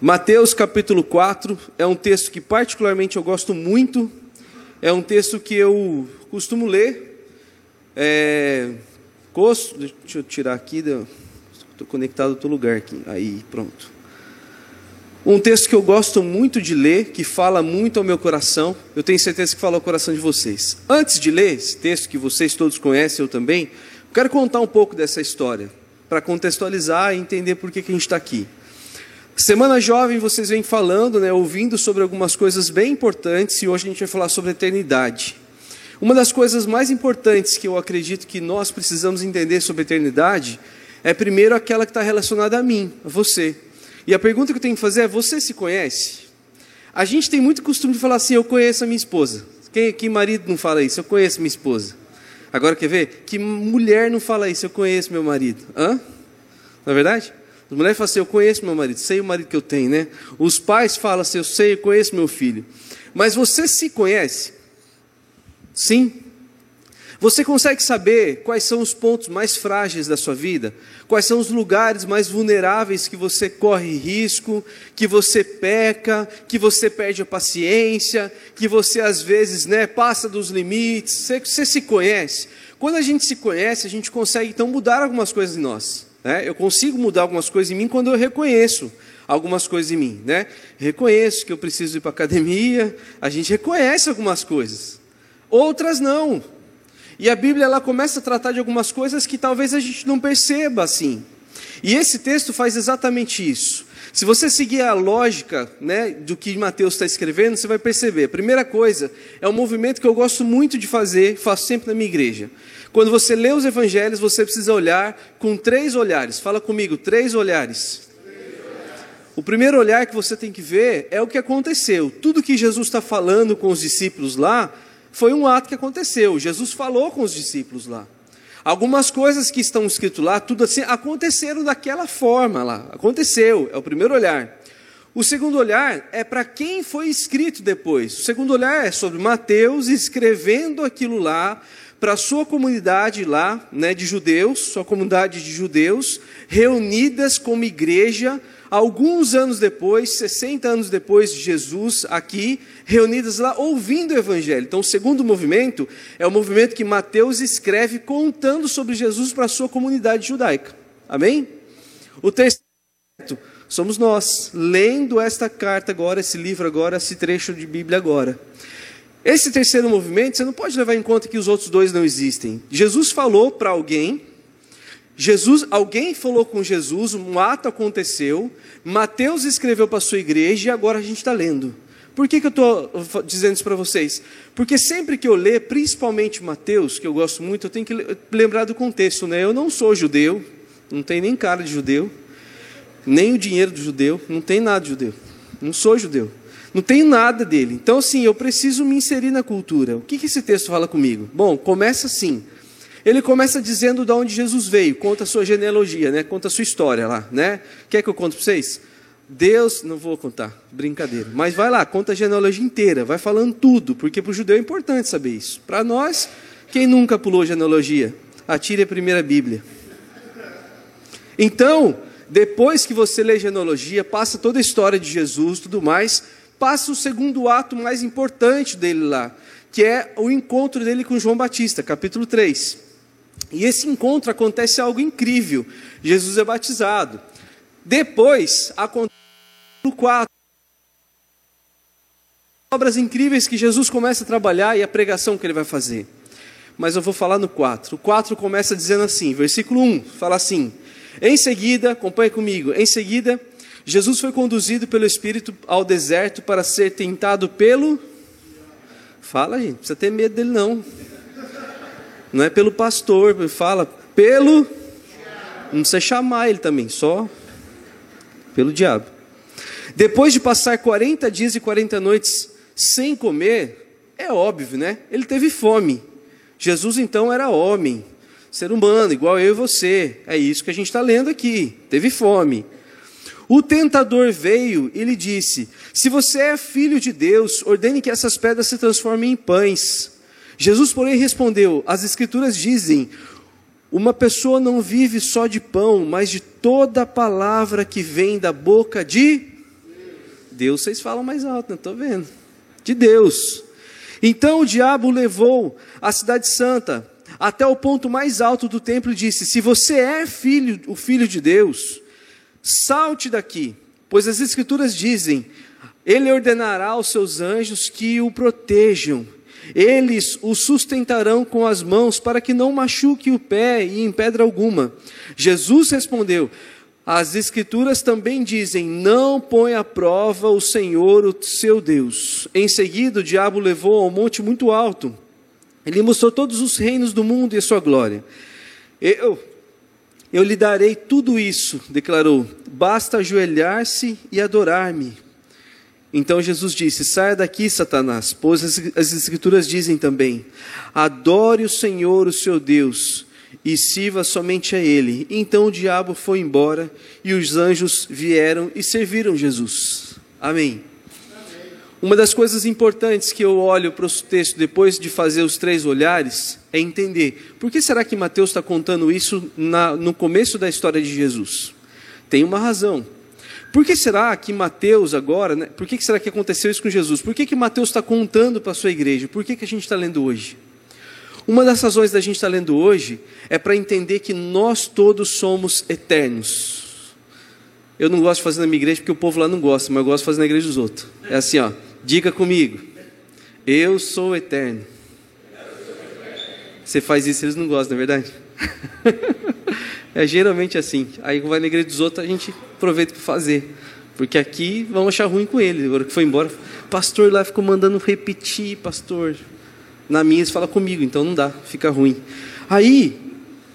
Mateus capítulo 4 é um texto que particularmente eu gosto muito, é um texto que eu costumo ler. É, costo, deixa eu tirar aqui, estou conectado a outro lugar aqui, aí pronto. Um texto que eu gosto muito de ler, que fala muito ao meu coração, eu tenho certeza que fala ao coração de vocês. Antes de ler esse texto que vocês todos conhecem, eu também, quero contar um pouco dessa história, para contextualizar e entender por que, que a gente está aqui. Semana Jovem, vocês vêm falando, né, ouvindo sobre algumas coisas bem importantes e hoje a gente vai falar sobre a eternidade. Uma das coisas mais importantes que eu acredito que nós precisamos entender sobre a eternidade é primeiro aquela que está relacionada a mim, a você. E a pergunta que eu tenho que fazer é: você se conhece? A gente tem muito costume de falar assim: eu conheço a minha esposa. Quem, que marido não fala isso? Eu conheço minha esposa. Agora quer ver? Que mulher não fala isso? Eu conheço meu marido. Hã? Não é verdade? As mulheres falam assim: Eu conheço meu marido, sei o marido que eu tenho, né? Os pais falam assim: Eu sei, eu conheço meu filho. Mas você se conhece? Sim. Você consegue saber quais são os pontos mais frágeis da sua vida? Quais são os lugares mais vulneráveis que você corre risco, que você peca, que você perde a paciência, que você às vezes né, passa dos limites? Você, você se conhece? Quando a gente se conhece, a gente consegue então mudar algumas coisas em nós. Né? Eu consigo mudar algumas coisas em mim quando eu reconheço algumas coisas em mim. Né? Reconheço que eu preciso ir para a academia, a gente reconhece algumas coisas, outras não. E a Bíblia ela começa a tratar de algumas coisas que talvez a gente não perceba assim. E esse texto faz exatamente isso. Se você seguir a lógica né, do que Mateus está escrevendo, você vai perceber. A primeira coisa é um movimento que eu gosto muito de fazer, faço sempre na minha igreja. Quando você lê os evangelhos, você precisa olhar com três olhares. Fala comigo, três olhares. O primeiro olhar que você tem que ver é o que aconteceu. Tudo que Jesus está falando com os discípulos lá foi um ato que aconteceu. Jesus falou com os discípulos lá. Algumas coisas que estão escritas lá, tudo assim, aconteceram daquela forma lá. Aconteceu, é o primeiro olhar. O segundo olhar é para quem foi escrito depois. O segundo olhar é sobre Mateus escrevendo aquilo lá para sua comunidade lá, né, de judeus, sua comunidade de judeus, reunidas como igreja, alguns anos depois, 60 anos depois de Jesus aqui, reunidas lá ouvindo o evangelho. Então, o segundo movimento é o movimento que Mateus escreve contando sobre Jesus para a sua comunidade judaica. Amém? O terceiro somos nós, lendo esta carta agora, esse livro agora, esse trecho de Bíblia agora. Esse terceiro movimento, você não pode levar em conta que os outros dois não existem. Jesus falou para alguém, Jesus, alguém falou com Jesus, um ato aconteceu, Mateus escreveu para a sua igreja e agora a gente está lendo. Por que, que eu estou dizendo isso para vocês? Porque sempre que eu ler, principalmente Mateus, que eu gosto muito, eu tenho que lembrar do contexto. Né? Eu não sou judeu, não tenho nem cara de judeu, nem o dinheiro do judeu, não tem nada de judeu. Não sou judeu. Não tenho nada dele. Então, assim, eu preciso me inserir na cultura. O que, que esse texto fala comigo? Bom, começa assim. Ele começa dizendo de onde Jesus veio, conta a sua genealogia, né? conta a sua história lá. Né? Quer que eu conte para vocês? Deus, não vou contar, brincadeira. Mas vai lá, conta a genealogia inteira, vai falando tudo, porque para o judeu é importante saber isso. Para nós, quem nunca pulou genealogia? Atire a primeira Bíblia. Então, depois que você lê genealogia, passa toda a história de Jesus, tudo mais, passa o segundo ato mais importante dele lá, que é o encontro dele com João Batista, capítulo 3. E esse encontro acontece algo incrível. Jesus é batizado. Depois acontece no 4 obras incríveis que Jesus começa a trabalhar e a pregação que ele vai fazer. Mas eu vou falar no 4. O 4 começa dizendo assim, versículo 1, fala assim: Em seguida, acompanhe comigo, em seguida Jesus foi conduzido pelo Espírito ao deserto para ser tentado pelo. Fala, gente, não precisa ter medo dele, não. Não é pelo pastor, fala pelo. Não precisa chamar ele também, só pelo diabo. Depois de passar 40 dias e 40 noites sem comer, é óbvio, né? Ele teve fome. Jesus então era homem, ser humano, igual eu e você. É isso que a gente está lendo aqui. Teve fome. O tentador veio e lhe disse: Se você é filho de Deus, ordene que essas pedras se transformem em pães. Jesus, porém, respondeu: As Escrituras dizem: Uma pessoa não vive só de pão, mas de toda palavra que vem da boca de. Deus vocês falam mais alto, não estou vendo. De Deus. Então o diabo levou a cidade santa até o ponto mais alto do templo e disse: Se você é filho, o filho de Deus, salte daqui, pois as escrituras dizem: Ele ordenará aos seus anjos que o protejam. Eles o sustentarão com as mãos para que não machuque o pé e em pedra alguma. Jesus respondeu: As Escrituras também dizem: Não põe à prova o Senhor, o seu Deus. Em seguida, o diabo levou ao monte muito alto ele mostrou todos os reinos do mundo e a sua glória. Eu, eu lhe darei tudo isso, declarou. Basta ajoelhar-se e adorar-me. Então Jesus disse: Saia daqui, Satanás, pois as Escrituras dizem também: Adore o Senhor, o seu Deus, e sirva somente a Ele. Então o diabo foi embora e os anjos vieram e serviram Jesus. Amém. Uma das coisas importantes que eu olho para o texto depois de fazer os três olhares é entender por que será que Mateus está contando isso na, no começo da história de Jesus? Tem uma razão. Por que será que Mateus agora, né, por que será que aconteceu isso com Jesus? Por que, que Mateus está contando para a sua igreja? Por que, que a gente está lendo hoje? Uma das razões da gente estar tá lendo hoje é para entender que nós todos somos eternos. Eu não gosto de fazer na minha igreja porque o povo lá não gosta, mas eu gosto de fazer na igreja dos outros. É assim, ó. Diga comigo. Eu sou eterno. Você faz isso, eles não gostam, não é verdade? é geralmente assim. Aí vai na igreja dos outros, a gente aproveita para fazer. Porque aqui vão achar ruim com ele. Agora que foi embora, pastor lá ficou mandando repetir, pastor. Na minha eles falam comigo, então não dá, fica ruim. Aí,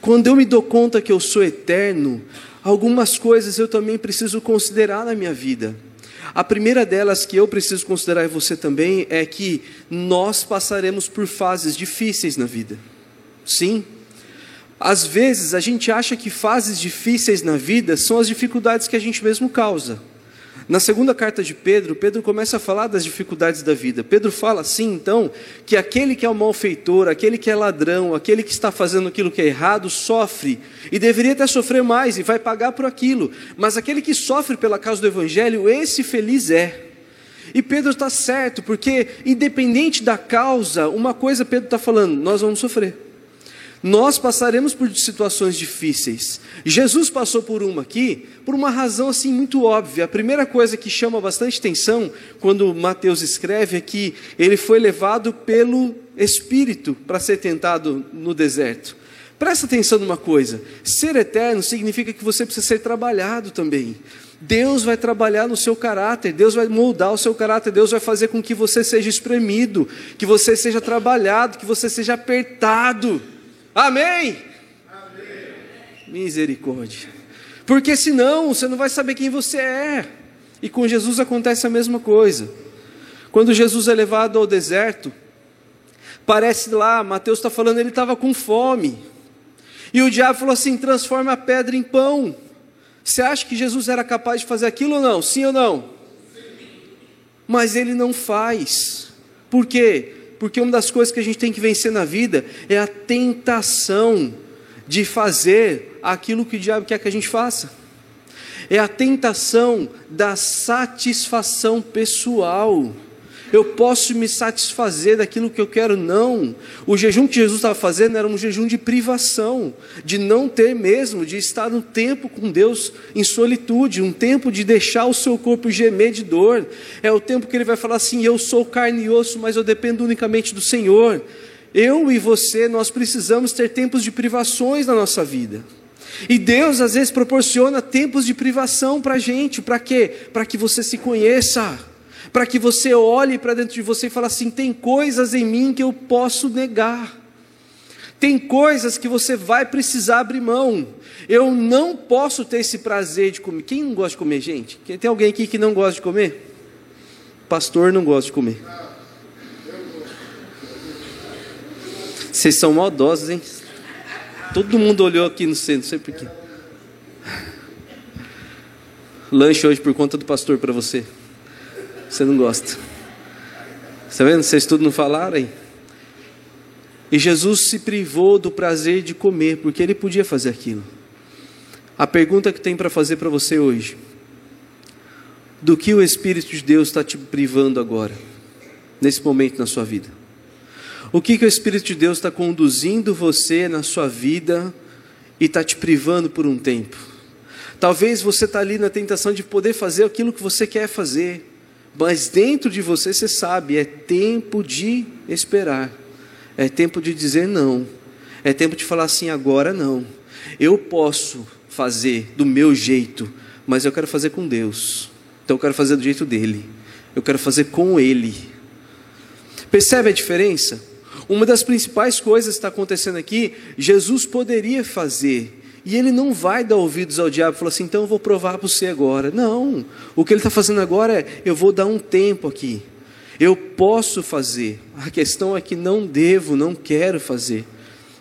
quando eu me dou conta que eu sou eterno, algumas coisas eu também preciso considerar na minha vida. A primeira delas que eu preciso considerar e você também é que nós passaremos por fases difíceis na vida. Sim. Às vezes a gente acha que fases difíceis na vida são as dificuldades que a gente mesmo causa. Na segunda carta de Pedro, Pedro começa a falar das dificuldades da vida. Pedro fala assim, então, que aquele que é o malfeitor, aquele que é ladrão, aquele que está fazendo aquilo que é errado, sofre e deveria até sofrer mais e vai pagar por aquilo. Mas aquele que sofre pela causa do evangelho, esse feliz é. E Pedro está certo, porque independente da causa, uma coisa Pedro está falando: nós vamos sofrer nós passaremos por situações difíceis. Jesus passou por uma aqui, por uma razão assim muito óbvia. A primeira coisa que chama bastante atenção quando Mateus escreve é que ele foi levado pelo Espírito para ser tentado no deserto. Presta atenção numa coisa: ser eterno significa que você precisa ser trabalhado também. Deus vai trabalhar no seu caráter, Deus vai moldar o seu caráter, Deus vai fazer com que você seja espremido, que você seja trabalhado, que você seja apertado. Amém? Amém? Misericórdia. Porque senão você não vai saber quem você é. E com Jesus acontece a mesma coisa. Quando Jesus é levado ao deserto, parece lá, Mateus está falando, ele estava com fome. E o diabo falou assim: transforma a pedra em pão. Você acha que Jesus era capaz de fazer aquilo ou não? Sim ou não? Sim. Mas ele não faz. Por quê? Porque uma das coisas que a gente tem que vencer na vida é a tentação de fazer aquilo que o diabo quer que a gente faça. É a tentação da satisfação pessoal eu posso me satisfazer daquilo que eu quero, não. O jejum que Jesus estava fazendo era um jejum de privação, de não ter mesmo, de estar um tempo com Deus em solitude, um tempo de deixar o seu corpo gemer de dor. É o tempo que ele vai falar assim: Eu sou carne e osso, mas eu dependo unicamente do Senhor. Eu e você, nós precisamos ter tempos de privações na nossa vida. E Deus às vezes proporciona tempos de privação para a gente, para quê? Para que você se conheça para que você olhe para dentro de você e fale assim: tem coisas em mim que eu posso negar. Tem coisas que você vai precisar abrir mão. Eu não posso ter esse prazer de comer. Quem não gosta de comer, gente? Tem alguém aqui que não gosta de comer? Pastor não gosta de comer. Vocês são maldosos, hein? Todo mundo olhou aqui no centro, não sei porquê. Lanche hoje por conta do pastor para você. Você não gosta. Está vendo? Vocês tudo não falaram aí. E Jesus se privou do prazer de comer, porque ele podia fazer aquilo. A pergunta que tem para fazer para você hoje: do que o Espírito de Deus está te privando agora, nesse momento na sua vida? O que, que o Espírito de Deus está conduzindo você na sua vida e está te privando por um tempo? Talvez você está ali na tentação de poder fazer aquilo que você quer fazer, mas dentro de você você sabe, é tempo de esperar, é tempo de dizer não, é tempo de falar assim: agora não. Eu posso fazer do meu jeito, mas eu quero fazer com Deus, então eu quero fazer do jeito dele, eu quero fazer com Ele. Percebe a diferença? Uma das principais coisas que está acontecendo aqui, Jesus poderia fazer, e ele não vai dar ouvidos ao diabo e falar assim, então eu vou provar para você agora. Não, o que ele está fazendo agora é, eu vou dar um tempo aqui. Eu posso fazer. A questão é que não devo, não quero fazer.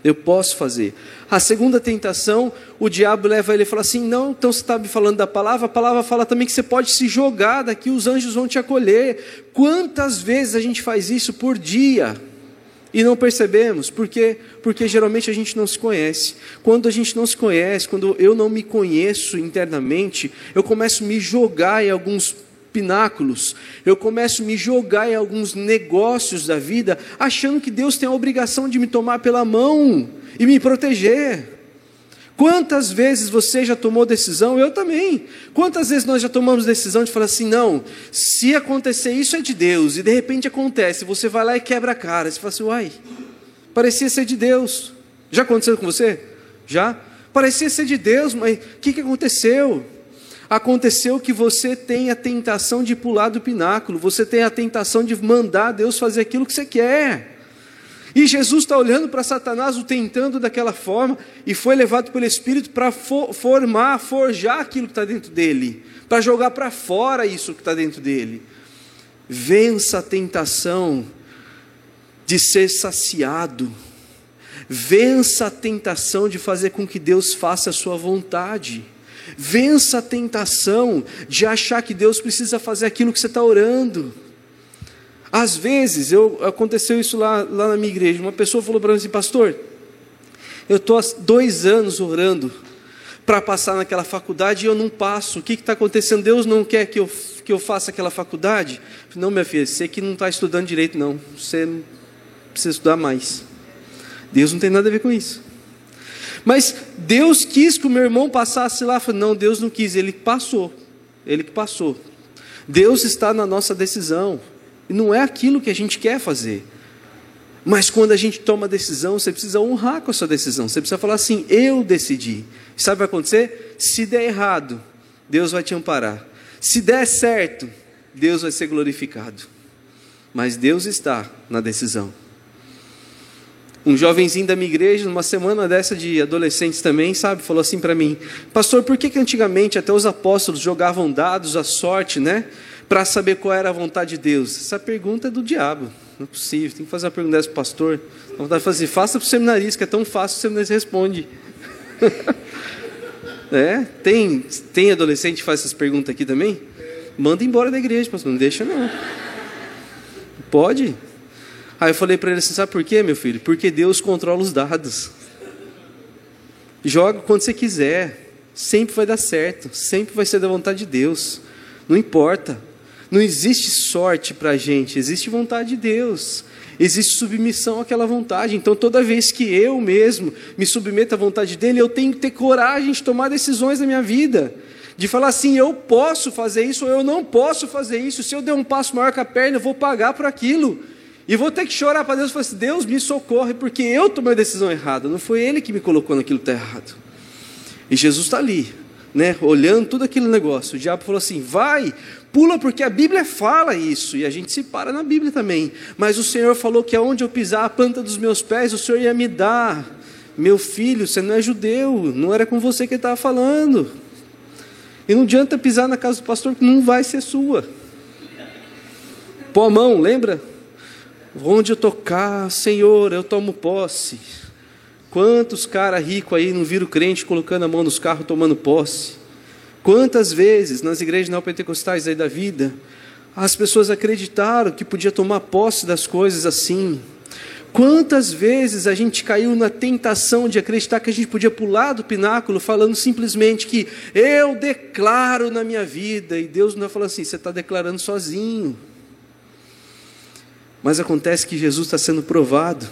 Eu posso fazer. A segunda tentação, o diabo leva ele e fala assim: não, então você está me falando da palavra, a palavra fala também que você pode se jogar daqui, os anjos vão te acolher. Quantas vezes a gente faz isso por dia? E não percebemos, por quê? Porque geralmente a gente não se conhece. Quando a gente não se conhece, quando eu não me conheço internamente, eu começo a me jogar em alguns pináculos, eu começo a me jogar em alguns negócios da vida, achando que Deus tem a obrigação de me tomar pela mão e me proteger. Quantas vezes você já tomou decisão? Eu também. Quantas vezes nós já tomamos decisão de falar assim: não, se acontecer isso é de Deus, e de repente acontece, você vai lá e quebra a cara. Você fala assim: uai, parecia ser de Deus. Já aconteceu com você? Já? Parecia ser de Deus, mas o que, que aconteceu? Aconteceu que você tem a tentação de pular do pináculo, você tem a tentação de mandar Deus fazer aquilo que você quer. E Jesus está olhando para Satanás, o tentando daquela forma, e foi levado pelo Espírito para formar, forjar aquilo que está dentro dele, para jogar para fora isso que está dentro dele. Vença a tentação de ser saciado, vença a tentação de fazer com que Deus faça a sua vontade. Vença a tentação de achar que Deus precisa fazer aquilo que você está orando. Às vezes, eu, aconteceu isso lá, lá na minha igreja. Uma pessoa falou para mim assim, pastor, eu estou há dois anos orando para passar naquela faculdade e eu não passo. O que está acontecendo? Deus não quer que eu, que eu faça aquela faculdade? Não, minha filha, você que não está estudando direito, não. Você precisa estudar mais. Deus não tem nada a ver com isso. Mas Deus quis que o meu irmão passasse lá. Não, Deus não quis, ele passou. Ele que passou. Deus está na nossa decisão. Não é aquilo que a gente quer fazer. Mas quando a gente toma decisão, você precisa honrar com a sua decisão. Você precisa falar assim: eu decidi. Sabe o que vai acontecer? Se der errado, Deus vai te amparar. Se der certo, Deus vai ser glorificado. Mas Deus está na decisão. Um jovenzinho da minha igreja, numa semana dessa de adolescentes também, sabe, falou assim para mim: Pastor, por que, que antigamente até os apóstolos jogavam dados à sorte, né? Para saber qual era a vontade de Deus? Essa pergunta é do diabo. Não é possível. Tem que fazer uma pergunta dessa para o pastor. A vontade de fazer, faça para o seminarista, que é tão fácil, o seminarista responde. é, tem, tem adolescente que faz essas perguntas aqui também? Manda embora da igreja, pastor. Não deixa, não. Pode? Aí eu falei para ele assim: sabe por quê, meu filho? Porque Deus controla os dados. Joga quando você quiser. Sempre vai dar certo. Sempre vai ser da vontade de Deus. Não importa. Não existe sorte para a gente, existe vontade de Deus. Existe submissão àquela vontade. Então, toda vez que eu mesmo me submeto à vontade dele, eu tenho que ter coragem de tomar decisões na minha vida. De falar assim, eu posso fazer isso ou eu não posso fazer isso. Se eu der um passo maior que a perna, eu vou pagar por aquilo. E vou ter que chorar para Deus e falar assim: Deus me socorre, porque eu tomei a decisão errada. Não foi Ele que me colocou naquilo que está errado. E Jesus está ali, né, olhando todo aquele negócio. O diabo falou assim: vai, Pula porque a Bíblia fala isso, e a gente se para na Bíblia também. Mas o Senhor falou que aonde eu pisar a planta dos meus pés, o Senhor ia me dar. Meu filho, você não é judeu, não era com você que ele estava falando. E não adianta pisar na casa do pastor que não vai ser sua. Pô a mão, lembra? Onde eu tocar, Senhor, eu tomo posse. Quantos caras ricos aí não viram crente colocando a mão nos carros tomando posse? Quantas vezes nas igrejas neopentecostais aí da vida, as pessoas acreditaram que podia tomar posse das coisas assim. Quantas vezes a gente caiu na tentação de acreditar que a gente podia pular do pináculo falando simplesmente que eu declaro na minha vida, e Deus não falar assim, você está declarando sozinho. Mas acontece que Jesus está sendo provado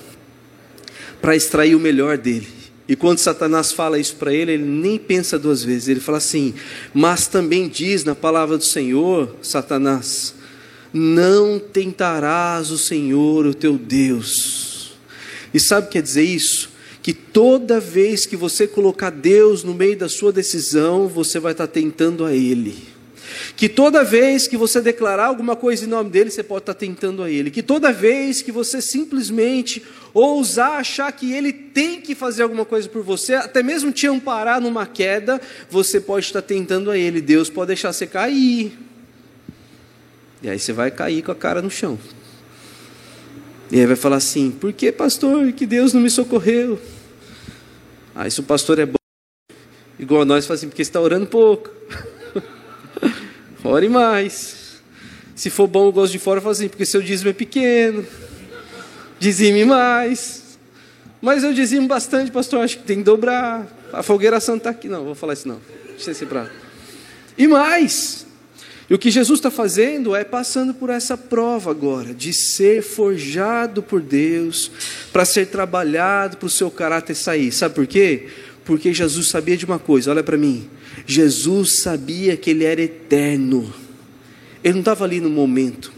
para extrair o melhor dele. E quando Satanás fala isso para ele, ele nem pensa duas vezes. Ele fala assim: Mas também diz na palavra do Senhor, Satanás, não tentarás o Senhor, o teu Deus. E sabe o que quer dizer isso? Que toda vez que você colocar Deus no meio da sua decisão, você vai estar tentando a Ele. Que toda vez que você declarar alguma coisa em nome dele, você pode estar tentando a ele. Que toda vez que você simplesmente ousar achar que ele tem que fazer alguma coisa por você, até mesmo te amparar numa queda, você pode estar tentando a ele. Deus pode deixar você cair. E aí você vai cair com a cara no chão. E aí vai falar assim: por que, pastor, que Deus não me socorreu? Aí se o pastor é bom, igual a nós, fala assim: porque você está orando pouco. Ore mais. Se for bom o gosto de fora, fala assim, porque seu dízimo é pequeno. Dizime mais. Mas eu dizimo bastante, pastor, acho que tem que dobrar. A fogueira santa está aqui. Não, vou falar isso não. Deixa esse prato. E mais. E o que Jesus está fazendo é passando por essa prova agora, de ser forjado por Deus, para ser trabalhado para o seu caráter sair. Sabe por quê? Porque Jesus sabia de uma coisa, olha para mim. Jesus sabia que ele era eterno. Ele não estava ali no momento,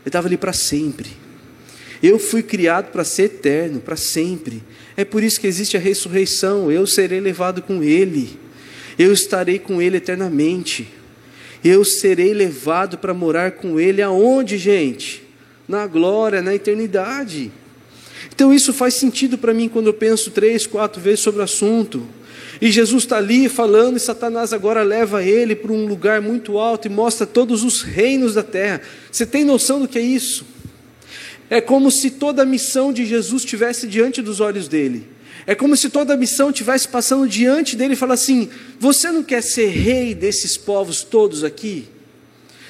ele estava ali para sempre. Eu fui criado para ser eterno, para sempre. É por isso que existe a ressurreição. Eu serei levado com Ele. Eu estarei com Ele eternamente. Eu serei levado para morar com Ele aonde, gente? Na glória, na eternidade. Então isso faz sentido para mim quando eu penso três, quatro vezes sobre o assunto. E Jesus está ali falando, e Satanás agora leva ele para um lugar muito alto e mostra todos os reinos da terra. Você tem noção do que é isso? É como se toda a missão de Jesus estivesse diante dos olhos dele. É como se toda a missão estivesse passando diante dele e falar assim: Você não quer ser rei desses povos todos aqui?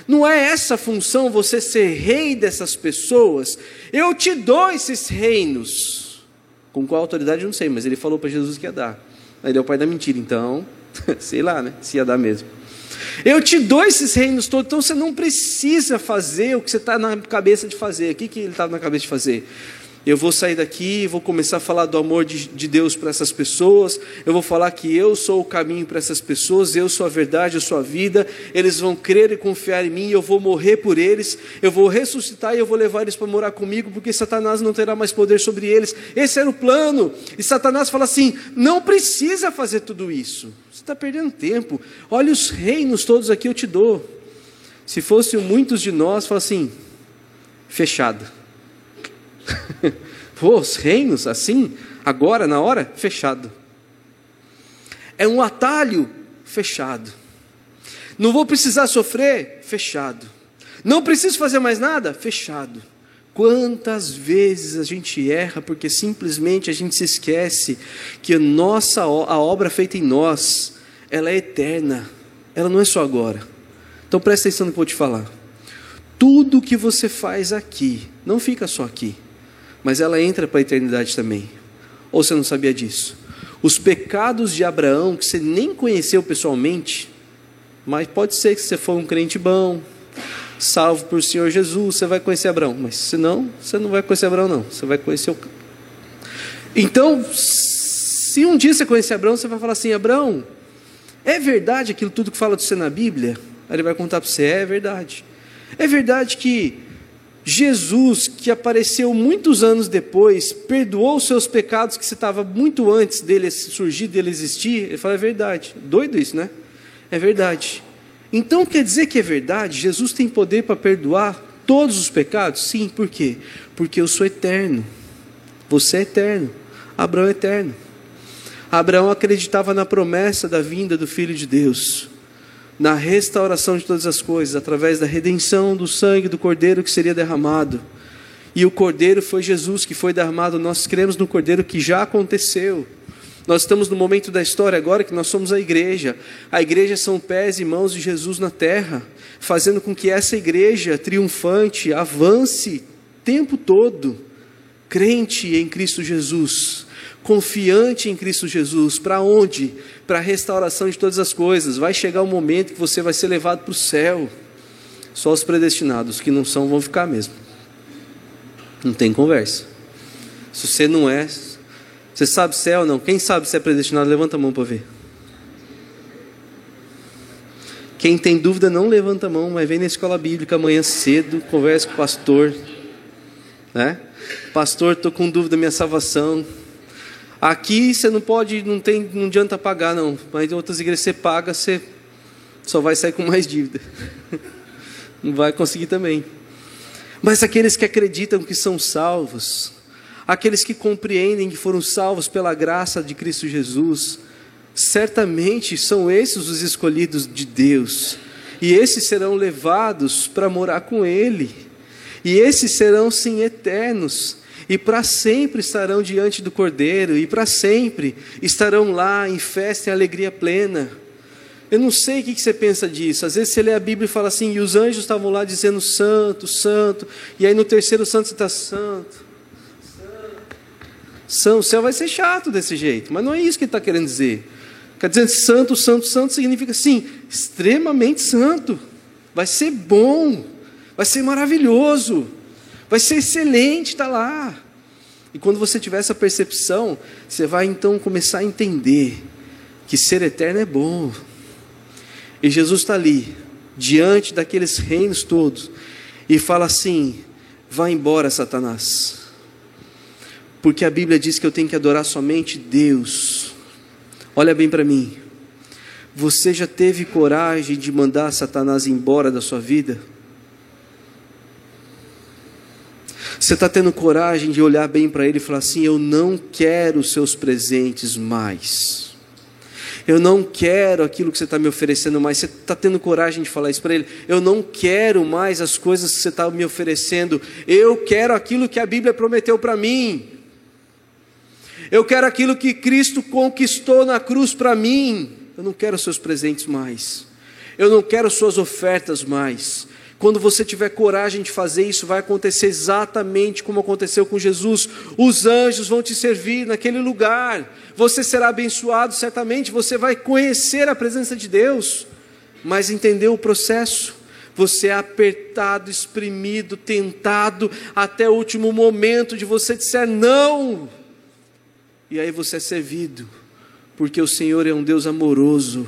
Não é essa a função você ser rei dessas pessoas? Eu te dou esses reinos. Com qual autoridade eu não sei, mas ele falou para Jesus que ia dar. Ele é o pai da mentira, então, sei lá, né? Se ia dar mesmo. Eu te dou esses reinos todos, então você não precisa fazer o que você está na cabeça de fazer. O que, que ele estava tá na cabeça de fazer? Eu vou sair daqui, vou começar a falar do amor de, de Deus para essas pessoas. Eu vou falar que eu sou o caminho para essas pessoas, eu sou a verdade, eu sou a vida. Eles vão crer e confiar em mim, eu vou morrer por eles, eu vou ressuscitar e eu vou levar eles para morar comigo, porque Satanás não terá mais poder sobre eles. Esse era o plano. E Satanás fala assim: não precisa fazer tudo isso. Você está perdendo tempo. Olha os reinos todos aqui eu te dou. Se fossem muitos de nós, fala assim: fechado Pô, os reinos assim, agora, na hora, fechado. É um atalho fechado. Não vou precisar sofrer, fechado. Não preciso fazer mais nada, fechado. Quantas vezes a gente erra porque simplesmente a gente se esquece que a nossa a obra feita em nós, ela é eterna. Ela não é só agora. Então presta atenção no que eu vou te falar. Tudo que você faz aqui, não fica só aqui mas ela entra para a eternidade também. Ou você não sabia disso? Os pecados de Abraão, que você nem conheceu pessoalmente, mas pode ser que você for um crente bom, salvo por Senhor Jesus, você vai conhecer Abraão. Mas se não, você não vai conhecer Abraão, não. Você vai conhecer o. Então, se um dia você conhecer Abraão, você vai falar assim: Abraão, é verdade aquilo tudo que fala de você na Bíblia? Aí ele vai contar para você: é verdade. É verdade que Jesus, que apareceu muitos anos depois, perdoou os seus pecados que você estava muito antes dele surgir, dele existir. Ele fala: é verdade. Doido isso, né? É verdade. Então quer dizer que é verdade? Jesus tem poder para perdoar todos os pecados? Sim, por quê? Porque eu sou eterno. Você é eterno. Abraão é eterno. Abraão acreditava na promessa da vinda do Filho de Deus na restauração de todas as coisas, através da redenção do sangue do Cordeiro que seria derramado. E o Cordeiro foi Jesus que foi derramado. Nós cremos no Cordeiro que já aconteceu. Nós estamos no momento da história agora que nós somos a igreja. A igreja são pés e mãos de Jesus na terra, fazendo com que essa igreja triunfante avance tempo todo crente em Cristo Jesus, confiante em Cristo Jesus, para onde? Para a restauração de todas as coisas. Vai chegar o um momento que você vai ser levado para o céu. Só os predestinados, que não são, vão ficar mesmo. Não tem conversa. Se você não é, você sabe se é ou não? Quem sabe se é predestinado, levanta a mão para ver. Quem tem dúvida, não levanta a mão, mas vem na escola bíblica amanhã cedo, conversa com o pastor. Né? Pastor, estou com dúvida da minha salvação. Aqui você não pode, não tem, não adianta pagar não, mas em outras igrejas você paga, você só vai sair com mais dívida. Não vai conseguir também. Mas aqueles que acreditam que são salvos, aqueles que compreendem que foram salvos pela graça de Cristo Jesus, certamente são esses os escolhidos de Deus, e esses serão levados para morar com Ele, e esses serão sim eternos, e para sempre estarão diante do Cordeiro, e para sempre estarão lá em festa e alegria plena. Eu não sei o que você pensa disso. Às vezes você lê a Bíblia e fala assim, e os anjos estavam lá dizendo santo, santo, e aí no terceiro santo você está santo. Santo. O céu vai ser chato desse jeito, mas não é isso que ele está querendo dizer. Quer dizer, santo, santo, santo significa sim, extremamente santo. Vai ser bom, vai ser maravilhoso, vai ser excelente estar tá lá. E quando você tiver essa percepção, você vai então começar a entender que ser eterno é bom, e Jesus está ali, diante daqueles reinos todos, e fala assim: vá embora, Satanás. Porque a Bíblia diz que eu tenho que adorar somente Deus. Olha bem para mim. Você já teve coragem de mandar Satanás embora da sua vida? Você está tendo coragem de olhar bem para ele e falar assim: Eu não quero seus presentes mais. Eu não quero aquilo que você está me oferecendo mais. Você está tendo coragem de falar isso para ele? Eu não quero mais as coisas que você está me oferecendo. Eu quero aquilo que a Bíblia prometeu para mim. Eu quero aquilo que Cristo conquistou na cruz para mim. Eu não quero seus presentes mais. Eu não quero suas ofertas mais. Quando você tiver coragem de fazer isso, vai acontecer exatamente como aconteceu com Jesus. Os anjos vão te servir naquele lugar. Você será abençoado, certamente. Você vai conhecer a presença de Deus, mas entender o processo. Você é apertado, exprimido, tentado até o último momento de você disser não. E aí você é servido, porque o Senhor é um Deus amoroso,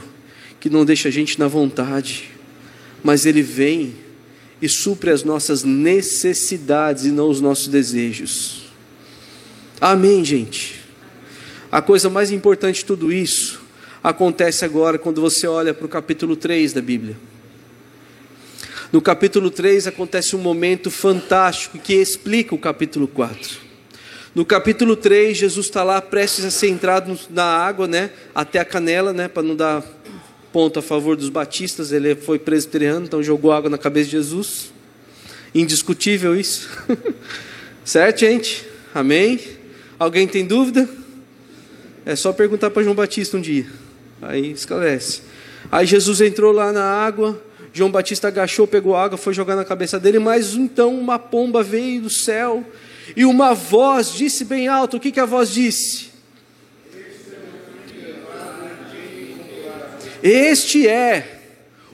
que não deixa a gente na vontade, mas Ele vem e supre as nossas necessidades e não os nossos desejos. Amém, gente? A coisa mais importante de tudo isso acontece agora quando você olha para o capítulo 3 da Bíblia. No capítulo 3 acontece um momento fantástico que explica o capítulo 4. No capítulo 3, Jesus está lá prestes a ser entrado na água, né, até a canela, né, para não dar ponto a favor dos batistas, ele foi presbiteriano, então jogou água na cabeça de Jesus. Indiscutível isso. certo, gente? Amém? Alguém tem dúvida? É só perguntar para João Batista um dia. Aí esclarece. Aí Jesus entrou lá na água, João Batista agachou, pegou água, foi jogar na cabeça dele, mas então uma pomba veio do céu e uma voz disse bem alto: o que, que a voz disse? Este é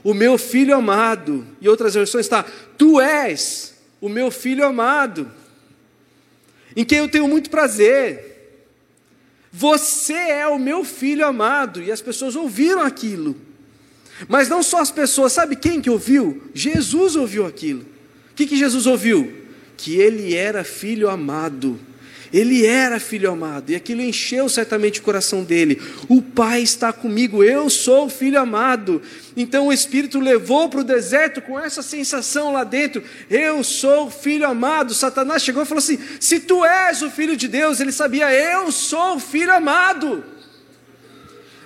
o meu filho amado. E outras versões está: Tu és o meu filho amado, em quem eu tenho muito prazer. Você é o meu filho amado. E as pessoas ouviram aquilo. Mas não só as pessoas, sabe quem que ouviu? Jesus ouviu aquilo. O que, que Jesus ouviu? Que ele era filho amado. Ele era filho amado, e aquilo encheu certamente o coração dele. O Pai está comigo, eu sou filho amado. Então o Espírito levou para o deserto com essa sensação lá dentro: eu sou filho amado. Satanás chegou e falou assim: se tu és o filho de Deus, ele sabia, eu sou filho amado.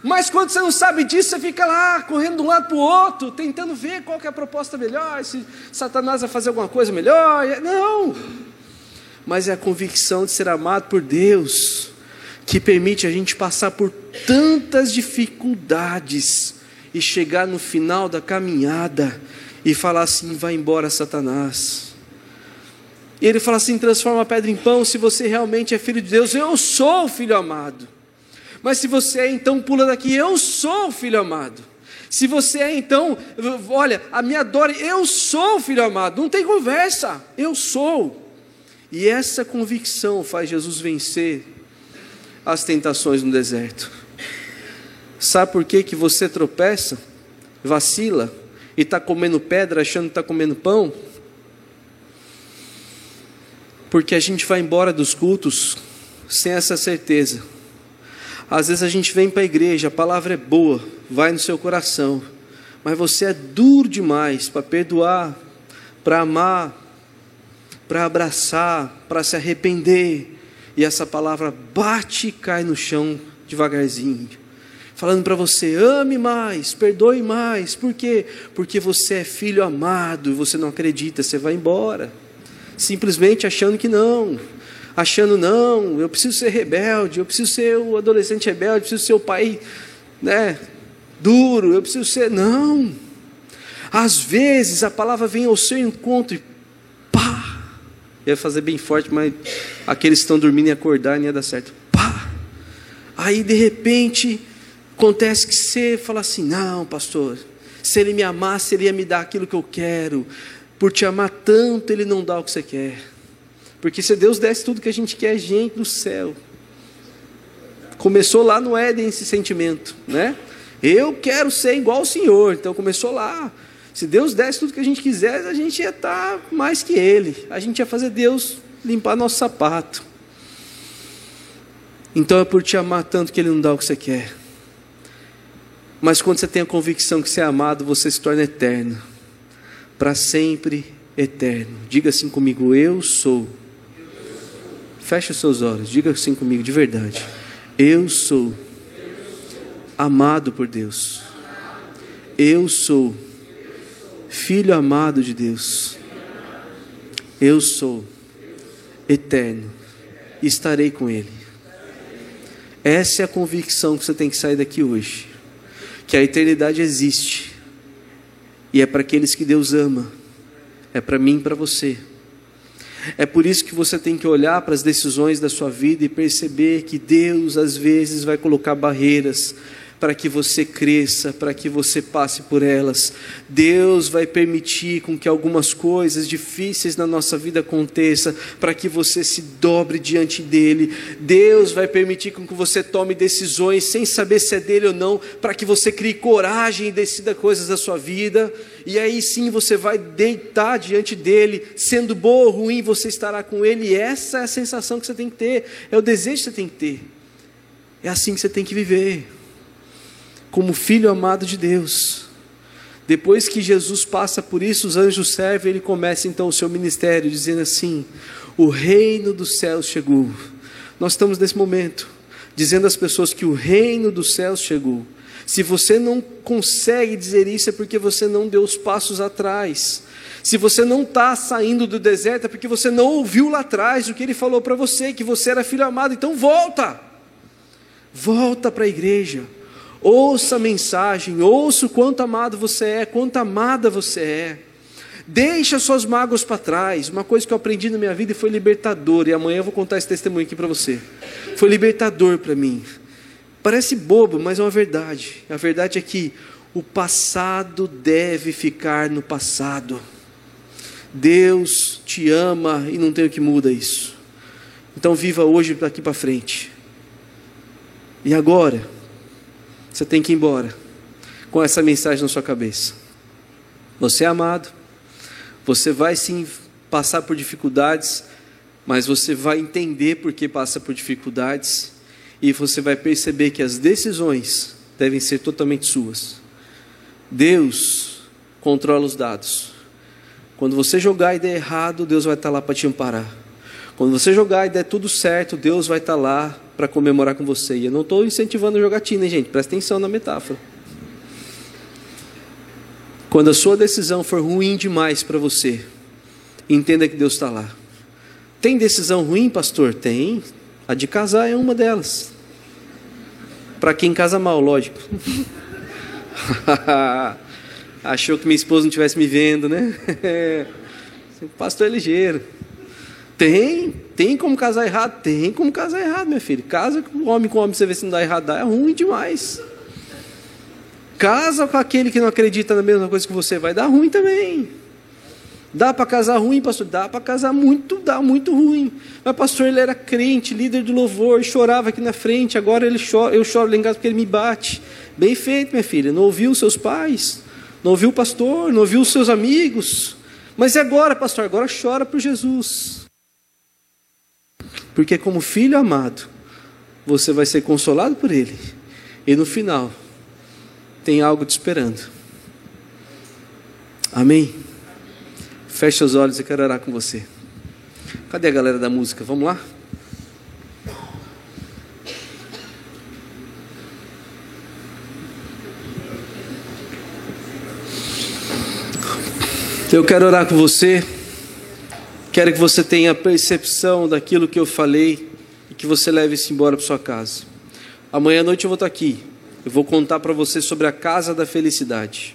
Mas quando você não sabe disso, você fica lá correndo de um lado para o outro, tentando ver qual é a proposta melhor, se Satanás vai fazer alguma coisa melhor. Não! mas é a convicção de ser amado por Deus que permite a gente passar por tantas dificuldades e chegar no final da caminhada e falar assim: vai embora, Satanás. E ele fala assim: transforma a pedra em pão se você realmente é filho de Deus. Eu sou o filho amado. Mas se você é, então pula daqui, eu sou o filho amado. Se você é, então, olha, a minha adora, eu sou o filho amado. Não tem conversa, eu sou. E essa convicção faz Jesus vencer as tentações no deserto. Sabe por que, que você tropeça, vacila e está comendo pedra achando que está comendo pão? Porque a gente vai embora dos cultos sem essa certeza. Às vezes a gente vem para a igreja, a palavra é boa, vai no seu coração, mas você é duro demais para perdoar, para amar, para abraçar, para se arrepender, e essa palavra bate e cai no chão devagarzinho, falando para você: ame mais, perdoe mais, por quê? Porque você é filho amado e você não acredita, você vai embora simplesmente achando que não, achando não, eu preciso ser rebelde, eu preciso ser o adolescente rebelde, eu preciso ser o pai, né, duro, eu preciso ser não. Às vezes a palavra vem ao seu encontro e pá, ia fazer bem forte, mas aqueles que estão dormindo e acordar não ia dar certo. Pá. Aí de repente acontece que você fala assim: "Não, pastor, se ele me amasse, ele ia me dar aquilo que eu quero por te amar tanto, Ele não dá o que você quer. Porque se Deus desse tudo que a gente quer, gente do céu. Começou lá no Éden esse sentimento, né? Eu quero ser igual ao Senhor. Então começou lá. Se Deus desse tudo que a gente quisesse, a gente ia estar mais que Ele. A gente ia fazer Deus limpar nosso sapato. Então é por te amar tanto que Ele não dá o que você quer. Mas quando você tem a convicção que você é amado, você se torna eterno para sempre eterno. Diga assim comigo: Eu sou. Feche os seus olhos, diga assim comigo de verdade. Eu sou amado por Deus. Eu sou filho amado de Deus. Eu sou eterno. Estarei com Ele. Essa é a convicção que você tem que sair daqui hoje. Que a eternidade existe e é para aqueles que Deus ama, é para mim e para você. É por isso que você tem que olhar para as decisões da sua vida e perceber que Deus às vezes vai colocar barreiras para que você cresça, para que você passe por elas. Deus vai permitir com que algumas coisas difíceis na nossa vida aconteçam, para que você se dobre diante dele. Deus vai permitir com que você tome decisões sem saber se é dele ou não, para que você crie coragem e decida coisas da sua vida. E aí sim você vai deitar diante dele, sendo bom ou ruim, você estará com ele. E essa é a sensação que você tem que ter, é o desejo que você tem que ter. É assim que você tem que viver como filho amado de Deus. Depois que Jesus passa por isso, os anjos servem, ele começa então o seu ministério, dizendo assim: O reino dos céus chegou. Nós estamos nesse momento, dizendo às pessoas que o reino dos céus chegou. Se você não consegue dizer isso, é porque você não deu os passos atrás. Se você não está saindo do deserto, é porque você não ouviu lá atrás o que ele falou para você, que você era filho amado. Então volta, volta para a igreja ouça a mensagem, ouça o quanto amado você é, quanto amada você é. Deixa suas mágoas para trás. Uma coisa que eu aprendi na minha vida e foi libertador, e amanhã eu vou contar esse testemunho aqui para você. Foi libertador para mim. Parece bobo, mas é uma verdade. A verdade é que o passado deve ficar no passado. Deus te ama e não tem o que muda isso. Então viva hoje daqui para frente. E agora, você tem que ir embora com essa mensagem na sua cabeça. Você é amado, você vai sim passar por dificuldades, mas você vai entender por que passa por dificuldades e você vai perceber que as decisões devem ser totalmente suas. Deus controla os dados. Quando você jogar e der errado, Deus vai estar lá para te amparar. Quando você jogar e der tudo certo, Deus vai estar lá para comemorar com você. E eu não estou incentivando jogatina, hein, gente? Presta atenção na metáfora. Quando a sua decisão for ruim demais para você, entenda que Deus está lá. Tem decisão ruim, pastor? Tem. A de casar é uma delas. Para quem casa mal, lógico. Achou que minha esposa não estivesse me vendo, né? pastor é ligeiro. Tem, tem como casar errado? Tem como casar errado, meu filho. Casa com homem com homem, você vê se não dá errado, dá, é ruim demais. Casa com aquele que não acredita na mesma coisa que você, vai dar ruim também. Dá para casar ruim, pastor? Dá para casar muito, dá muito ruim. Mas pastor, ele era crente, líder de louvor, chorava aqui na frente, agora ele chora, eu choro lá em casa porque ele me bate. Bem feito, minha filha, não ouviu os seus pais, não ouviu o pastor, não ouviu os seus amigos. Mas e agora, pastor? Agora chora por Jesus. Porque, como filho amado, você vai ser consolado por Ele. E no final, tem algo te esperando. Amém? Feche os olhos, eu quero orar com você. Cadê a galera da música? Vamos lá? Eu quero orar com você. Quero que você tenha percepção daquilo que eu falei e que você leve isso embora para sua casa. Amanhã à noite eu vou estar aqui. Eu vou contar para você sobre a casa da felicidade.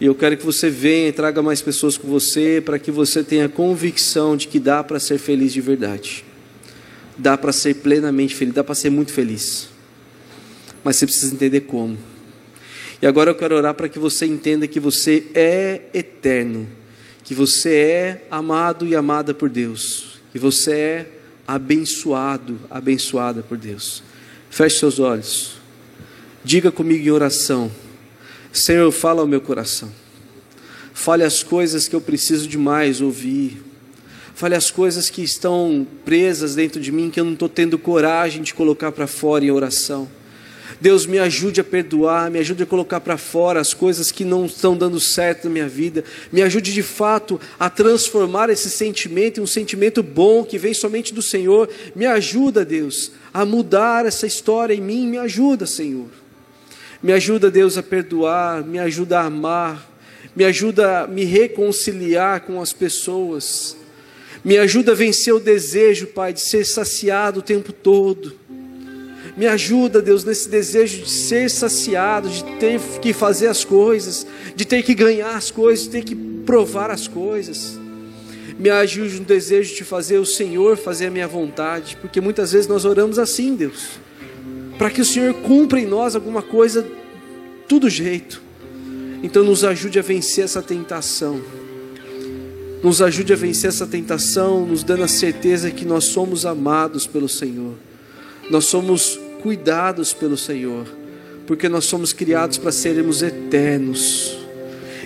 E eu quero que você venha e traga mais pessoas com você para que você tenha convicção de que dá para ser feliz de verdade. Dá para ser plenamente feliz, dá para ser muito feliz. Mas você precisa entender como. E agora eu quero orar para que você entenda que você é eterno que você é amado e amada por Deus, que você é abençoado, abençoada por Deus. Feche seus olhos. Diga comigo em oração: Senhor, fala ao meu coração. Fale as coisas que eu preciso demais ouvir. Fale as coisas que estão presas dentro de mim que eu não estou tendo coragem de colocar para fora em oração. Deus me ajude a perdoar, me ajude a colocar para fora as coisas que não estão dando certo na minha vida, me ajude de fato a transformar esse sentimento em um sentimento bom que vem somente do Senhor. Me ajuda, Deus, a mudar essa história em mim, me ajuda, Senhor. Me ajuda, Deus, a perdoar, me ajuda a amar, me ajuda a me reconciliar com as pessoas. Me ajuda a vencer o desejo, Pai, de ser saciado o tempo todo. Me ajuda, Deus, nesse desejo de ser saciado, de ter que fazer as coisas, de ter que ganhar as coisas, de ter que provar as coisas. Me ajude no desejo de fazer o Senhor fazer a minha vontade, porque muitas vezes nós oramos assim, Deus, para que o Senhor cumpra em nós alguma coisa, tudo jeito. Então nos ajude a vencer essa tentação. Nos ajude a vencer essa tentação, nos dando a certeza que nós somos amados pelo Senhor. Nós somos cuidados pelo Senhor, porque nós somos criados para sermos eternos,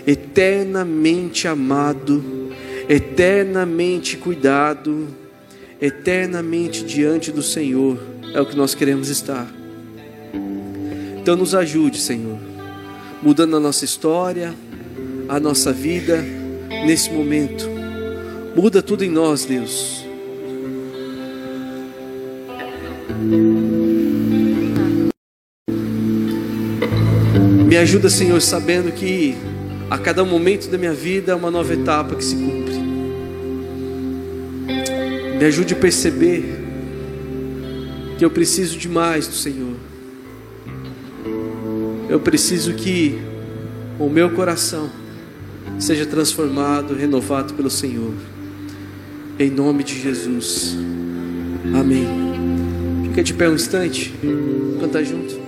eternamente amado, eternamente cuidado, eternamente diante do Senhor, é o que nós queremos estar. Então nos ajude, Senhor, mudando a nossa história, a nossa vida nesse momento. Muda tudo em nós, Deus. Me ajuda, Senhor, sabendo que a cada momento da minha vida é uma nova etapa que se cumpre. Me ajude a perceber que eu preciso de mais do Senhor. Eu preciso que o meu coração seja transformado, renovado pelo Senhor. Em nome de Jesus. Amém. Fica de pé um instante. Canta junto.